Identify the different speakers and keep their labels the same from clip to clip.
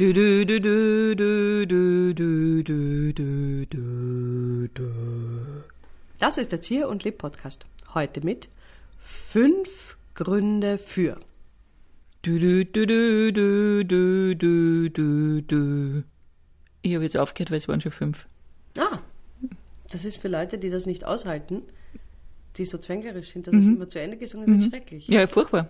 Speaker 1: Du, du, du, du, du, du, du, du, du, du, du.
Speaker 2: Das ist der Zier und Leb Podcast. Heute mit fünf Gründe für.
Speaker 1: Du, du, du, du, du, du, du, du, du. Ich habe jetzt aufgehört, weil es waren schon fünf.
Speaker 2: Ah, das ist für Leute, die das nicht aushalten, die so zwänglerisch sind, dass es immer zu Ende gesungen wird, schrecklich.
Speaker 1: Ja, furchtbar.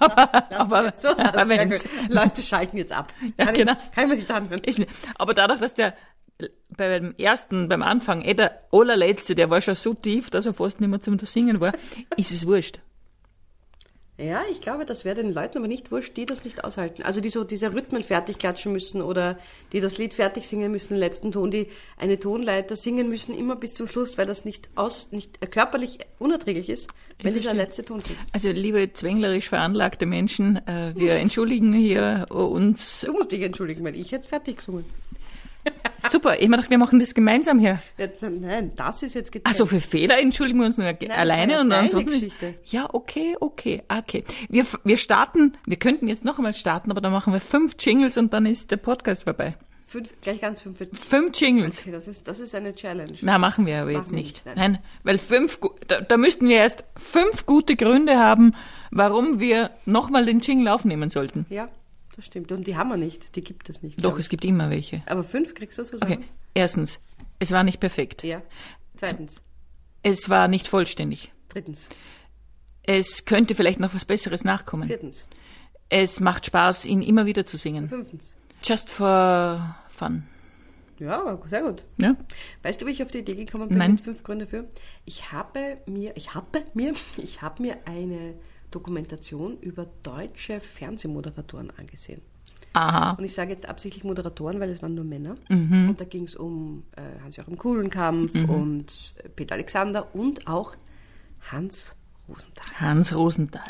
Speaker 1: Aber-
Speaker 2: jetzt so,
Speaker 1: aber
Speaker 2: gut. Leute schalten jetzt ab.
Speaker 1: Ja,
Speaker 2: kann,
Speaker 1: genau.
Speaker 2: ich, kann ich mir nicht anhören.
Speaker 1: Nicht. Aber dadurch, dass der beim ersten, beim Anfang, eh der allerletzte, der war schon so tief, dass er fast nicht mehr zum Singen war, ist es wurscht.
Speaker 2: Ja, ich glaube, das wäre den Leuten aber nicht wurscht, die das nicht aushalten. Also die so diese Rhythmen fertig klatschen müssen oder die das Lied fertig singen müssen, den letzten Ton, die eine Tonleiter singen müssen, immer bis zum Schluss, weil das nicht aus, nicht äh, körperlich unerträglich ist, wenn dieser letzte Ton kommt.
Speaker 1: Also, liebe zwänglerisch veranlagte Menschen, äh, wir entschuldigen hier uns.
Speaker 2: Du musst dich entschuldigen, weil ich jetzt fertig gesungen.
Speaker 1: Super, ich dachte, wir machen das gemeinsam hier.
Speaker 2: Ja, nein, das ist jetzt getrennt.
Speaker 1: Also für Fehler entschuldigen wir uns nur
Speaker 2: das
Speaker 1: alleine und
Speaker 2: deine
Speaker 1: ansonsten ist,
Speaker 2: Geschichte.
Speaker 1: Ja, okay, okay, okay. Wir, wir starten, wir könnten jetzt noch einmal starten, aber dann machen wir fünf Jingles und dann ist der Podcast vorbei.
Speaker 2: fünf, gleich ganz fünf.
Speaker 1: Fünf Jingles.
Speaker 2: Okay, das ist, das ist eine Challenge.
Speaker 1: Na, machen wir aber
Speaker 2: Machen
Speaker 1: jetzt nicht. Nein.
Speaker 2: nein.
Speaker 1: weil fünf, da, da müssten wir erst fünf gute Gründe haben, warum wir nochmal den Jingle aufnehmen sollten.
Speaker 2: Ja, das stimmt. Und die haben wir nicht. Die gibt es nicht.
Speaker 1: Doch, es gibt immer welche.
Speaker 2: Aber fünf kriegst du zusammen?
Speaker 1: Okay, erstens, es war nicht perfekt.
Speaker 2: Ja. Zweitens.
Speaker 1: Es war nicht vollständig.
Speaker 2: Drittens.
Speaker 1: Es könnte vielleicht noch was Besseres nachkommen.
Speaker 2: Viertens.
Speaker 1: Es macht Spaß, ihn immer wieder zu singen.
Speaker 2: Fünftens.
Speaker 1: Just for fun.
Speaker 2: Ja, sehr gut.
Speaker 1: Ja?
Speaker 2: Weißt du, wie ich auf die Idee gekommen bin
Speaker 1: Nein.
Speaker 2: mit fünf Gründe für? Ich habe mir, ich habe mir, ich habe mir eine Dokumentation über deutsche Fernsehmoderatoren angesehen.
Speaker 1: Aha.
Speaker 2: Und ich sage jetzt absichtlich Moderatoren, weil es waren nur Männer.
Speaker 1: Mhm.
Speaker 2: Und da ging es um äh, Hans-Joachim Kuhlenkampf und äh, Peter Alexander und auch Hans Rosenthal.
Speaker 1: Hans Rosenthal.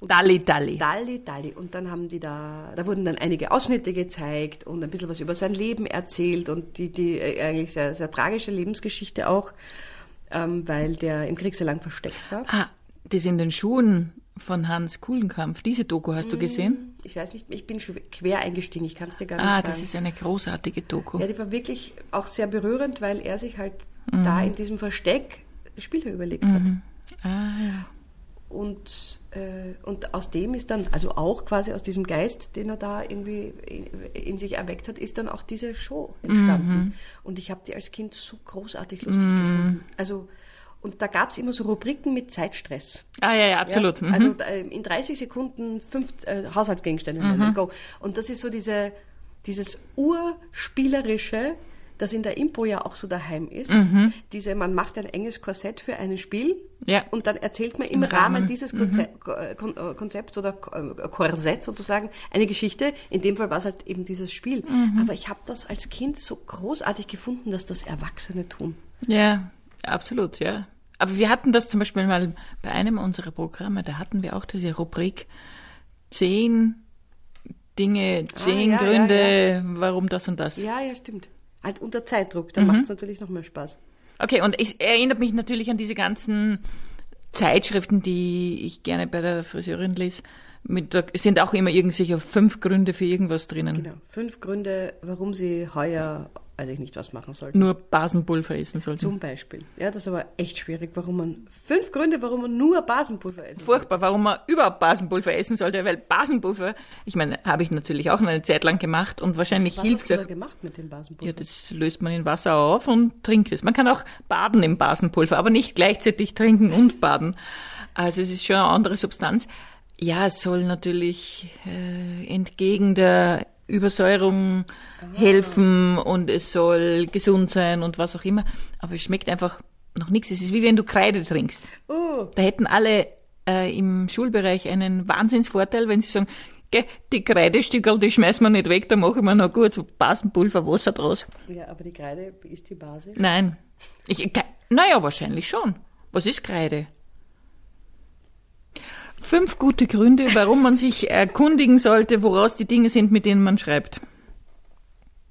Speaker 1: Dalli Dalli.
Speaker 2: Dalli, Dalli. Und dann haben die da, da wurden dann einige Ausschnitte gezeigt und ein bisschen was über sein Leben erzählt und die, die äh, eigentlich sehr, sehr tragische Lebensgeschichte auch, ähm, weil der im Krieg sehr lang versteckt war.
Speaker 1: Ah, das in den Schuhen von Hans Kuhlenkampf. Diese Doku hast du gesehen?
Speaker 2: Ich weiß nicht, ich bin schon quer eingestiegen, ich kann es dir gar nicht
Speaker 1: Ah,
Speaker 2: sagen.
Speaker 1: das ist eine großartige Doku.
Speaker 2: ja, die war wirklich auch sehr berührend, weil er sich halt
Speaker 1: Mhm.
Speaker 2: da in diesem Versteck Spiele überlegt hat.
Speaker 1: Ah, ja.
Speaker 2: Und, äh, und aus dem ist dann, also auch quasi aus diesem Geist, den er da irgendwie in, in sich erweckt hat, ist dann auch diese Show entstanden.
Speaker 1: Mhm.
Speaker 2: Und ich habe die als Kind so großartig lustig gefunden. Also, und da gab es immer so Rubriken mit Zeitstress.
Speaker 1: Ah, ja, ja, absolut.
Speaker 2: Ja?
Speaker 1: Mhm.
Speaker 2: Also in 30 Sekunden fünf äh, Haushaltsgegenstände nennen, go. Und das ist so diese, dieses urspielerische, das in der Impro ja auch so daheim ist. Diese, man macht ein enges Korsett für ein Spiel
Speaker 1: Ja.
Speaker 2: und dann erzählt man im, Rahmen,
Speaker 1: Rahmen.
Speaker 2: dieses Konze äh, Kon äh, Konzepts oder Korsett sozusagen eine Geschichte. In dem Fall war es halt eben dieses Spiel. Aber ich habe das als Kind so großartig gefunden, dass das Erwachsene tun.
Speaker 1: Ja, absolut, ja. Aber wir hatten das zum Beispiel mal bei einem unserer Programme, da hatten wir auch diese Rubrik zehn Dinge, zehn
Speaker 2: ja, ja,
Speaker 1: Gründe, warum das und das.
Speaker 2: Ja, ja, stimmt. Halt unter Zeitdruck, dann macht es natürlich noch mehr Spaß.
Speaker 1: Okay, und es erinnert mich natürlich an diese ganzen Zeitschriften, die ich gerne bei der Friseurin lese. Mit, da sind auch immer irgendwelche fünf Gründe für irgendwas drinnen.
Speaker 2: Genau. Fünf Gründe, warum Sie heuer, weiß ich nicht, was machen sollten.
Speaker 1: Nur Basenpulver essen sollten.
Speaker 2: Zum Beispiel. Ja, das ist aber echt schwierig, warum man, fünf Gründe, warum man nur Basenpulver essen
Speaker 1: Furchtbar, warum man überhaupt Basenpulver essen sollte, weil Basenpulver, ich meine, habe ich natürlich auch eine Zeit lang gemacht und wahrscheinlich
Speaker 2: Was
Speaker 1: hilft
Speaker 2: hast du
Speaker 1: es
Speaker 2: da
Speaker 1: auch.
Speaker 2: gemacht mit dem Basenpulver?
Speaker 1: Ja, das löst man in Wasser auf und trinkt es. Man kann auch baden im Basenpulver, aber nicht gleichzeitig trinken und baden. Also es ist schon eine andere Substanz. Ja, es soll natürlich äh, entgegen der Übersäuerung helfen und es soll gesund sein und was auch immer. Aber es schmeckt einfach noch nichts. Es ist wie wenn du Kreide trinkst.
Speaker 2: oh,
Speaker 1: Da hätten alle äh, im Schulbereich einen Wahnsinnsvorteil, wenn sie sagen, Geh, die Kreidestückel, die schmeißen wir nicht weg, da mache ich mir noch gut so Basenpulver, Wasser draus.
Speaker 2: ja, aber die Kreide ist die Basis.
Speaker 1: Nein. Ich, naja, wahrscheinlich schon. Was ist Kreide? Fünf gute Gründe, warum man sich erkundigen sollte, woraus die Dinge sind, mit denen man schreibt.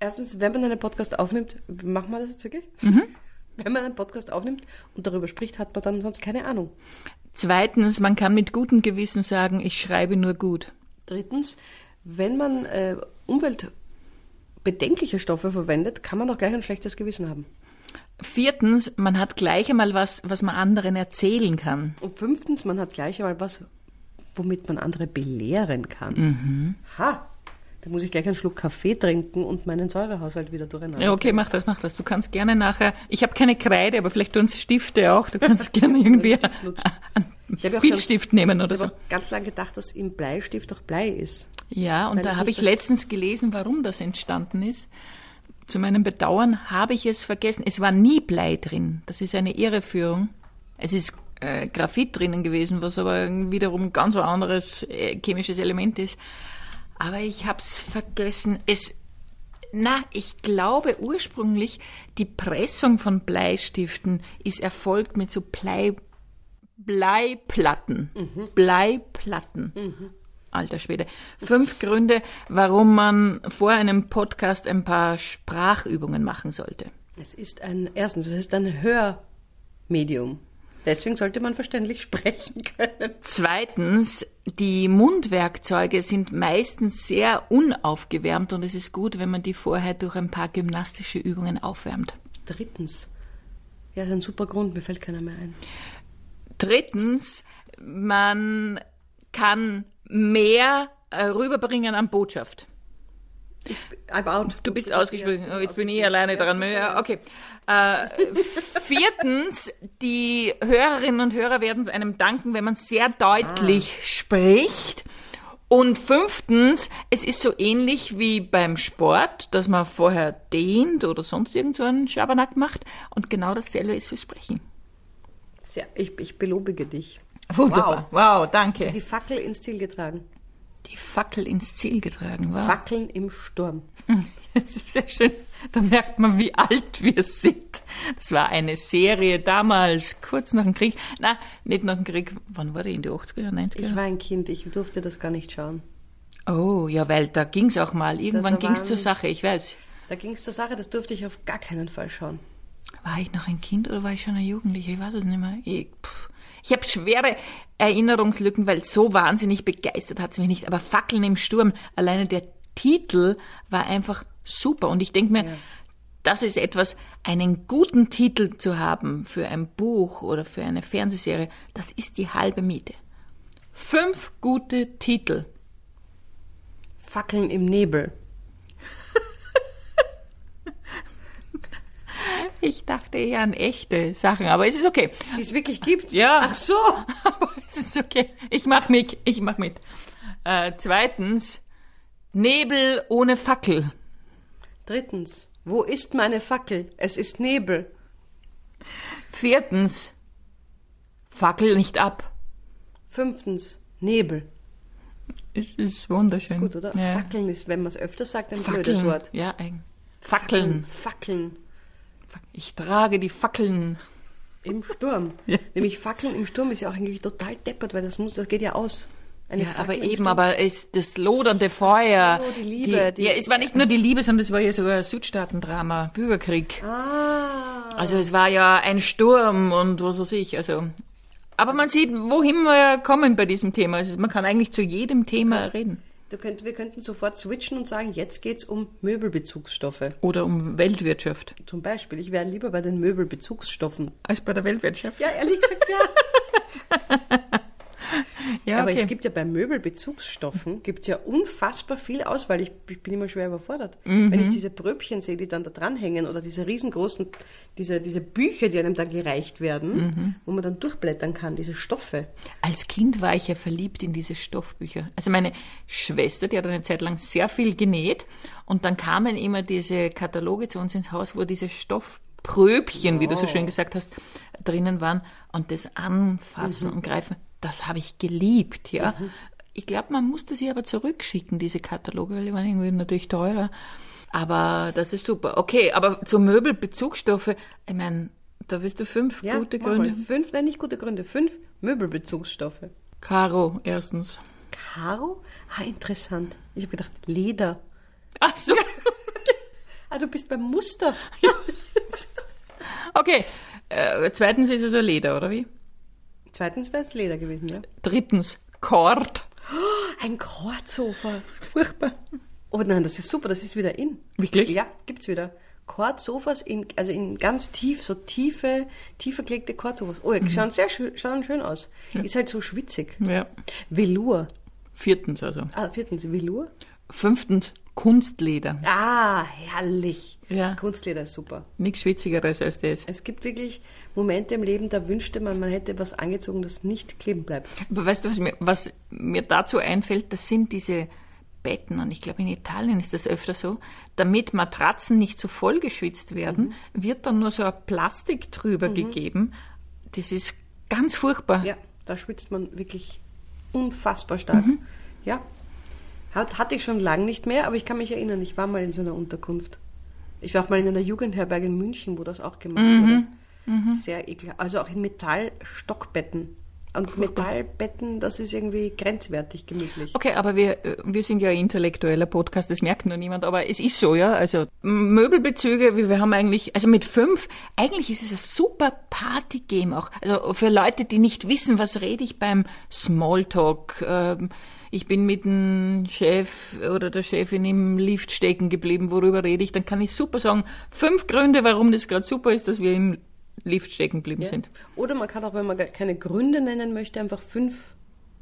Speaker 2: Erstens, wenn man einen Podcast aufnimmt, machen wir das jetzt wirklich?
Speaker 1: Mhm.
Speaker 2: Wenn man einen Podcast aufnimmt und darüber spricht, hat man dann sonst keine Ahnung.
Speaker 1: Zweitens, man kann mit gutem Gewissen sagen, ich schreibe nur gut.
Speaker 2: Drittens, wenn man äh, umweltbedenkliche Stoffe verwendet, kann man doch gleich ein schlechtes Gewissen haben.
Speaker 1: Viertens, man hat gleich einmal was, was man anderen erzählen kann.
Speaker 2: Und fünftens, man hat gleich einmal was, womit man andere belehren kann. Ha! Da muss ich gleich einen Schluck Kaffee trinken und meinen Säurehaushalt wieder durcheinander.
Speaker 1: Ja, okay, mach das, mach das. Du kannst gerne nachher, ich habe keine Kreide, aber vielleicht tun Stifte auch. Du kannst gerne irgendwie einen
Speaker 2: Ich habe
Speaker 1: Filzstift nehmen oder
Speaker 2: Ich
Speaker 1: so.
Speaker 2: habe auch ganz lange gedacht, dass im Bleistift auch Blei ist.
Speaker 1: Ja, und
Speaker 2: Weil
Speaker 1: da
Speaker 2: ich
Speaker 1: habe ich letztens gelesen, warum das entstanden ist. Zu meinem Bedauern habe ich es vergessen. Es war nie Blei drin. Das ist eine Irreführung. Es ist äh, Graphit drinnen gewesen, was aber wiederum ganz ein anderes äh, chemisches Element ist. Aber ich habe es vergessen. Es, na, ich glaube ursprünglich, die Pressung von Bleistiften ist erfolgt mit so Blei, Bleiplatten. Bleiplatten. Alter Schwede. Fünf Gründe, warum man vor einem Podcast ein paar Sprachübungen machen sollte.
Speaker 2: Es ist ein, erstens, es ist ein Hörmedium. Deswegen sollte man verständlich sprechen können.
Speaker 1: Zweitens, die Mundwerkzeuge sind meistens sehr unaufgewärmt und es ist gut, wenn man die vorher durch ein paar gymnastische Übungen aufwärmt.
Speaker 2: Drittens, ja, ist ein super Grund, mir fällt keiner mehr ein.
Speaker 1: Drittens, man kann mehr äh, rüberbringen an Botschaft. Du bist ausgesprochen. Jetzt bin ich alleine dran. Okay. Äh, viertens, die Hörerinnen und Hörer werden es einem danken, wenn man sehr deutlich spricht. Und fünftens, es ist so ähnlich wie beim Sport, dass man vorher dehnt oder sonst irgend so einen Schabernack macht. Und genau dasselbe ist fürs Sprechen.
Speaker 2: Sehr, ich, ich belobige dich.
Speaker 1: Wunderbar. Wow, danke.
Speaker 2: Die Fackel ins Ziel getragen.
Speaker 1: Die Fackel ins Ziel getragen. Wow.
Speaker 2: Fackeln im Sturm.
Speaker 1: Das ist sehr schön. Da merkt man, wie alt wir sind. Das war eine Serie damals, kurz nach dem Krieg. Na, nicht nach dem Krieg. Wann war die? In die 80er, 90er?
Speaker 2: Ich war ein Kind, ich durfte das gar nicht schauen.
Speaker 1: oh, ja, weil da ging's auch mal. Irgendwann ging's
Speaker 2: waren-
Speaker 1: zur Sache, ich weiß.
Speaker 2: Da ging es zur Sache, das durfte ich auf gar keinen Fall schauen.
Speaker 1: War ich noch ein Kind oder war ich schon ein Jugendlicher? Ich weiß es nicht mehr. Ich, pff. Ich habe schwere Erinnerungslücken, weil so wahnsinnig begeistert hat's mich nicht. Aber Fackeln im Sturm, alleine der Titel war einfach super. Und ich denke mir, das ist etwas, einen guten Titel zu haben für ein Buch oder für eine Fernsehserie, das ist die halbe Miete. Fünf gute Titel.
Speaker 2: Fackeln im Nebel.
Speaker 1: Ich dachte eher an echte Sachen, aber es ist okay.
Speaker 2: Die es wirklich gibt?
Speaker 1: Ja.
Speaker 2: Ach so.
Speaker 1: Aber es ist okay. Ich mach mit. Ich mach mit. Äh, zweitens, Nebel ohne Fackel.
Speaker 2: Drittens, wo ist meine Fackel? Es ist Nebel.
Speaker 1: Viertens, Fackel nicht ab.
Speaker 2: Fünftens, Nebel.
Speaker 1: Es ist wunderschön.
Speaker 2: Gut, oder?
Speaker 1: Ja.
Speaker 2: Fackeln ist, wenn man es öfter sagt, ein
Speaker 1: Fackeln.
Speaker 2: blödes Wort.
Speaker 1: Ja, eigen. Fackeln.
Speaker 2: Fackeln.
Speaker 1: Ich trage die Fackeln.
Speaker 2: Im Sturm.
Speaker 1: Ja.
Speaker 2: Nämlich Fackeln im Sturm ist ja auch eigentlich total deppert, weil das muss, das geht ja aus. Eine
Speaker 1: Ja, aber
Speaker 2: Fackel im
Speaker 1: eben, aber es, das lodernde Feuer.
Speaker 2: so, die Liebe,
Speaker 1: Die,
Speaker 2: die-
Speaker 1: ja, es war nicht nur die Liebe, sondern es war ja sogar ein Südstaatendrama, Bürgerkrieg.
Speaker 2: Ah.
Speaker 1: Also es war ja ein Sturm und was weiß ich. Also, aber man sieht, wohin wir kommen bei diesem Thema. Also man kann eigentlich zu jedem Thema reden.
Speaker 2: Könnt, wir könnten sofort switchen und sagen, jetzt geht's um Möbelbezugsstoffe.
Speaker 1: Oder um Weltwirtschaft.
Speaker 2: Zum Beispiel, ich wäre lieber bei den Möbelbezugsstoffen.
Speaker 1: Als bei der Weltwirtschaft.
Speaker 2: Ja, ehrlich gesagt, ja.
Speaker 1: Ja,
Speaker 2: Aber
Speaker 1: okay.
Speaker 2: es gibt ja bei Möbelbezugsstoffen gibt's ja unfassbar viel Auswahl. Ich, ich bin immer schwer überfordert.
Speaker 1: Mhm.
Speaker 2: Wenn ich diese Pröbchen sehe, die dann da dranhängen oder diese riesengroßen, diese, diese Bücher, die einem dann gereicht werden,
Speaker 1: Mhm.
Speaker 2: wo man dann durchblättern kann, diese Stoffe.
Speaker 1: Als Kind war ich ja verliebt in diese Stoffbücher. Also meine Schwester, die hat eine Zeit lang sehr viel genäht und dann kamen immer diese Kataloge zu uns ins Haus, wo diese Stoffpröbchen, wie du so schön gesagt hast, drinnen waren und das Anfassen und Greifen, das habe ich geliebt, ja. Ich glaube, man musste sie aber zurückschicken, diese Kataloge, weil die waren irgendwie natürlich teurer. Aber das ist super. Okay, aber zu Möbelbezugsstoffe, ich meine, da wirst du fünf
Speaker 2: Ja,
Speaker 1: gute
Speaker 2: mach mal.
Speaker 1: Gründe.
Speaker 2: Fünf, nein, nicht gute Gründe. Fünf Möbelbezugsstoffe.
Speaker 1: Caro, erstens.
Speaker 2: Karo? Ah, interessant. Ich habe gedacht, Leder.
Speaker 1: Ach so.
Speaker 2: Ah, du bist beim Muster.
Speaker 1: Okay. Äh, zweitens ist es so Leder, oder wie?
Speaker 2: Zweitens wäre es Leder gewesen, ja.
Speaker 1: Drittens Kord.
Speaker 2: ein Kordsofa.
Speaker 1: Furchtbar.
Speaker 2: Oh nein, das ist super, das ist wieder in.
Speaker 1: Wirklich?
Speaker 2: Ja, gibt's wieder. Kordsofas in, also in ganz tief, so tiefe, tiefer gelegte Kordsofas. Oh, die schauen sehr schön, schauen schön aus. Ist halt so schwitzig.
Speaker 1: Ja.
Speaker 2: Velour.
Speaker 1: Viertens also.
Speaker 2: Ah, viertens, Velour.
Speaker 1: Fünftens Kunstleder.
Speaker 2: Ah, herrlich.
Speaker 1: Ja.
Speaker 2: Kunstleder ist super.
Speaker 1: Nichts Schwitzigeres als das.
Speaker 2: Es gibt wirklich Momente im Leben, da wünschte man, man hätte was angezogen, das nicht kleben bleibt.
Speaker 1: Aber weißt du, was mir, was mir dazu einfällt? Das sind diese Betten, und ich glaube in Italien ist das öfter so, damit Matratzen nicht so vollgeschwitzt werden, wird dann nur so ein Plastik drüber gegeben. Das ist ganz furchtbar.
Speaker 2: Ja, da schwitzt man wirklich unfassbar stark. Ja. Hat, hatte ich schon lange nicht mehr, aber ich kann mich erinnern, ich war mal in so einer Unterkunft. Ich war auch mal in einer Jugendherberge in München, wo das auch gemacht wurde. Sehr ekelhaft. Also auch in Metallstockbetten. Und Metallbetten, das ist irgendwie grenzwertig gemütlich.
Speaker 1: Okay, aber wir, äh, wir sind ja ein intellektueller Podcast, das merkt nur niemand, aber es ist so, ja. Also Möbelbezüge, wie wir haben eigentlich, also mit fünf, eigentlich ist es ein super Party-Game auch. Also für Leute, die nicht wissen, was rede ich beim Smalltalk. Ähm, ich bin mit dem Chef oder der Chefin im Lift stecken geblieben, worüber rede ich, dann kann ich super sagen, fünf Gründe, warum das gerade super ist, dass wir im Lift stecken geblieben
Speaker 2: Ja.
Speaker 1: sind.
Speaker 2: Oder man kann auch, wenn man keine Gründe nennen möchte, einfach fünf,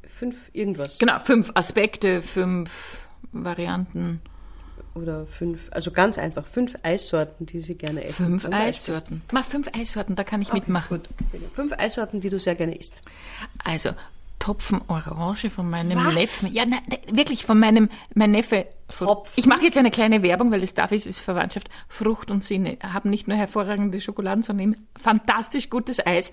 Speaker 2: fünf irgendwas.
Speaker 1: Genau, fünf Aspekte, fünf Varianten.
Speaker 2: Oder fünf, also ganz einfach, fünf Eissorten, die Sie gerne essen.
Speaker 1: Fünf. Eissorten. Mach fünf Eissorten, da kann ich mitmachen.
Speaker 2: Bitte. Fünf Eissorten, die du sehr gerne isst.
Speaker 1: Also, Topfen Orange von meinem
Speaker 2: Was?
Speaker 1: Neffen. Ja, nein, wirklich von meinem, mein Neffe. Von,
Speaker 2: Topfen?
Speaker 1: ich mache jetzt eine kleine Werbung, weil das darf ich, es ist Verwandtschaft. Frucht und Sinne haben nicht nur hervorragende Schokoladen, sondern eben fantastisch gutes Eis.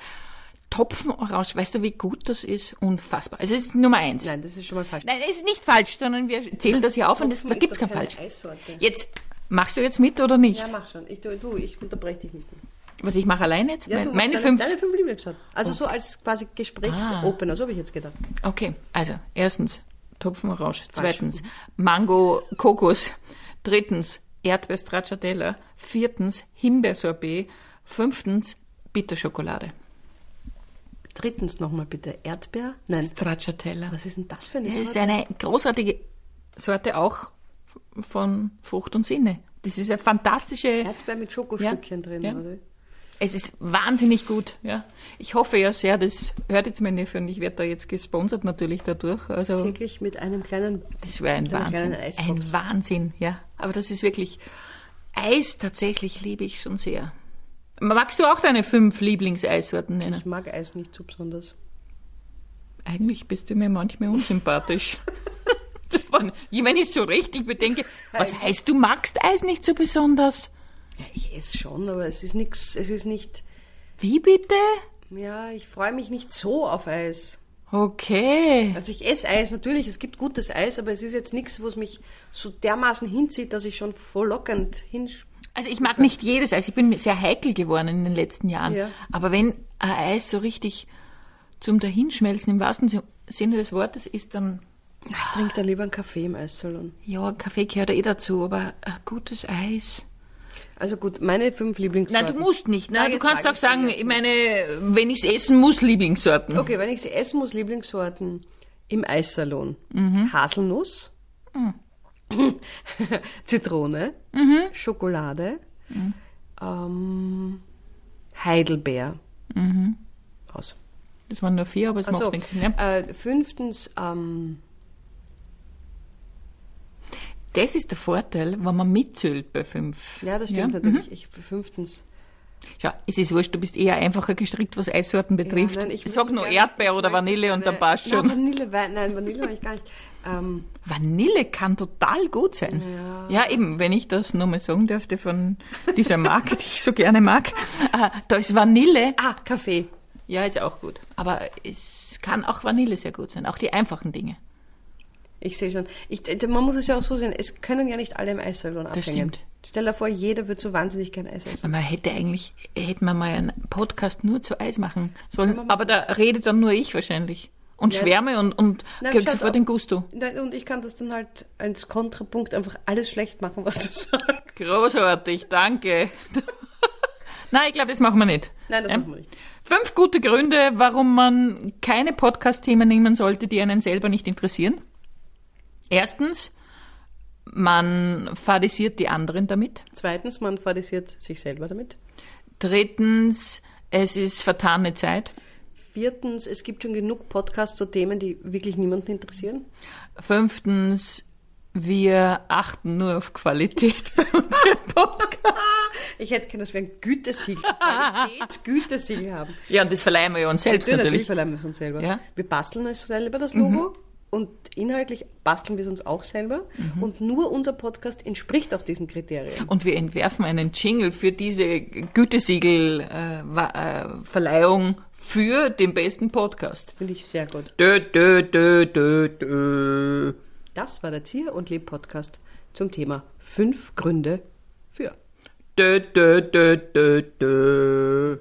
Speaker 1: Topfen Orange, weißt du, wie gut das ist? Unfassbar. Also, es ist Nummer eins.
Speaker 2: Nein, das ist schon mal falsch.
Speaker 1: Nein, es ist nicht falsch, sondern wir zählen das hier auf und das, da
Speaker 2: Topfen
Speaker 1: gibt's
Speaker 2: ist
Speaker 1: kein Falsch.
Speaker 2: Eissorte.
Speaker 1: Jetzt, machst du jetzt mit oder nicht?
Speaker 2: Ja, mach schon. Ich, du, ich unterbreche dich nicht mehr.
Speaker 1: Was ich mache alleine jetzt?
Speaker 2: Ja,
Speaker 1: Mein-
Speaker 2: du
Speaker 1: meine
Speaker 2: deine,
Speaker 1: fünf.
Speaker 2: Deine fünf Lieblingssorten. Also so als quasi Gesprächsopener, so habe ich jetzt gedacht.
Speaker 1: Okay, also erstens Topfenorange, zweitens Mango Kokos, drittens Erdbeer Stracciatella, viertens Himbeersorbet, fünftens Bitterschokolade.
Speaker 2: Drittens nochmal bitte Erdbeer. Nein,
Speaker 1: Stracciatella.
Speaker 2: was ist denn das für eine
Speaker 1: Das ist
Speaker 2: Sorte?
Speaker 1: eine großartige Sorte auch von Frucht und Sinne. Das ist eine fantastische,
Speaker 2: Erdbeer mit Schokostückchen
Speaker 1: Ja,
Speaker 2: drin,
Speaker 1: ja.
Speaker 2: oder?
Speaker 1: Es ist wahnsinnig gut, ja. Ich hoffe ja sehr, das hört jetzt mein Neffe und ich werde da jetzt gesponsert natürlich dadurch. Also,
Speaker 2: Täglich mit einem kleinen
Speaker 1: Das wäre ein Wahnsinn. Ein Wahnsinn, ja. Aber das ist wirklich, Eis tatsächlich liebe ich schon sehr. Magst du auch deine fünf Lieblingseissorten nennen?
Speaker 2: Ich mag Eis nicht so besonders.
Speaker 1: Eigentlich bist du mir manchmal unsympathisch. Das war- Wenn ich so richtig bedenke, was heißt, du magst Eis nicht so besonders?
Speaker 2: Ja, ich esse schon, aber es ist nichts, es ist nicht,
Speaker 1: Wie bitte?
Speaker 2: ja, ich freue mich nicht so auf Eis.
Speaker 1: Okay.
Speaker 2: Also ich esse Eis, natürlich, es gibt gutes Eis, aber es ist jetzt nichts, wo es mich so dermaßen hinzieht, dass ich schon verlockend hinsch...
Speaker 1: Also ich mag nicht jedes Eis. Ich bin sehr heikel geworden in den letzten Jahren.
Speaker 2: Ja.
Speaker 1: Aber wenn ein Eis so richtig zum Dahinschmelzen im wahrsten Sinne des Wortes ist, dann
Speaker 2: Ich trinke dann lieber einen Kaffee im Eissalon.
Speaker 1: Ja, Kaffee gehört eh dazu, aber ein gutes Eis.
Speaker 2: Also gut, meine fünf Lieblingssorten.
Speaker 1: Nein, du musst nicht. Ne?
Speaker 2: Na,
Speaker 1: du kannst
Speaker 2: sag
Speaker 1: auch
Speaker 2: ich
Speaker 1: sagen, ich meine, wenn ich's essen muss, Lieblingssorten.
Speaker 2: Okay, wenn ich sie essen muss, Lieblingssorten im Eissalon.
Speaker 1: Mhm.
Speaker 2: Haselnuss, Zitrone,
Speaker 1: Mhm.
Speaker 2: Schokolade, ähm, Heidelbeer. Aus.
Speaker 1: Das waren nur vier, aber es
Speaker 2: Ach so,
Speaker 1: macht nichts. Ne?
Speaker 2: äh, fünftens, ähm,
Speaker 1: Das ist der Vorteil, wenn man mitzählt bei fünf.
Speaker 2: ja, das stimmt
Speaker 1: Ja?
Speaker 2: natürlich. Ich, fünftens,
Speaker 1: Schau, es ist wurscht, du bist eher einfacher gestrickt, was Eissorten betrifft.
Speaker 2: Ja, nein,
Speaker 1: ich sag nur Erdbeer oder Vanille und dann passt
Speaker 2: Nein,
Speaker 1: schon.
Speaker 2: Vanille, Wein- nein, Vanille mag ich gar nicht. Ähm,
Speaker 1: Vanille kann total gut sein.
Speaker 2: Ja.
Speaker 1: Ja, eben, wenn ich das nur mal sagen dürfte von dieser Marke, die ich so gerne mag. Äh, da ist Vanille.
Speaker 2: ah, Kaffee.
Speaker 1: Ja, ist auch gut. Aber es kann auch Vanille sehr gut sein. Auch die einfachen Dinge.
Speaker 2: Ich sehe schon. Ich, man muss es ja auch so sehen, es können ja nicht alle im Eissalon abhängen.
Speaker 1: stimmt.
Speaker 2: Stell dir vor, jeder wird so wahnsinnig gern Eis essen.
Speaker 1: Man hätte eigentlich, hätte man mal einen Podcast nur zu Eis machen sollen. Aber da redet dann nur ich wahrscheinlich. Und
Speaker 2: Ja.
Speaker 1: schwärme und, und
Speaker 2: Nein, schaut
Speaker 1: sofort den Gusto.
Speaker 2: Nein, Und ich kann das dann halt als Kontrapunkt einfach alles schlecht machen, was du sagst.
Speaker 1: Großartig, danke. Nein, ich glaube, das machen wir nicht.
Speaker 2: Nein, das
Speaker 1: Ja?
Speaker 2: machen wir nicht.
Speaker 1: Fünf gute Gründe, warum man keine Podcast-Themen nehmen sollte, die einen selber nicht interessieren. Erstens, man fadisiert die anderen damit.
Speaker 2: Zweitens, man fadisiert sich selber damit.
Speaker 1: Drittens, es ist vertane Zeit.
Speaker 2: Viertens, es gibt schon genug Podcasts zu Themen, die wirklich niemanden interessieren.
Speaker 1: Fünftens, wir achten nur auf Qualität bei unserem Podcast.
Speaker 2: Ich hätte gerne, dass wir ein Gütesiegel, Qualitätsgütesiegel haben.
Speaker 1: Ja, und das verleihen wir ja uns selbst
Speaker 2: natürlich
Speaker 1: natürlich.
Speaker 2: verleihen wir es uns selber.
Speaker 1: Ja.
Speaker 2: Wir basteln es selber, das Logo. Und inhaltlich basteln wir es uns auch selber. Und nur unser Podcast entspricht auch diesen Kriterien.
Speaker 1: Und wir entwerfen einen Jingle für diese Gütesiegel-Verleihung für den besten Podcast.
Speaker 2: Finde ich sehr gut.
Speaker 1: Dö, dö, dö, dö, dö.
Speaker 2: Das war der Zier und Leb Podcast zum Thema fünf Gründe für.
Speaker 1: Dö, dö, dö, dö, dö.